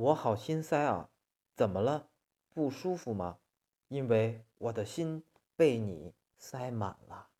我好心塞啊怎么了？不舒服吗？因为我的心被你塞满了。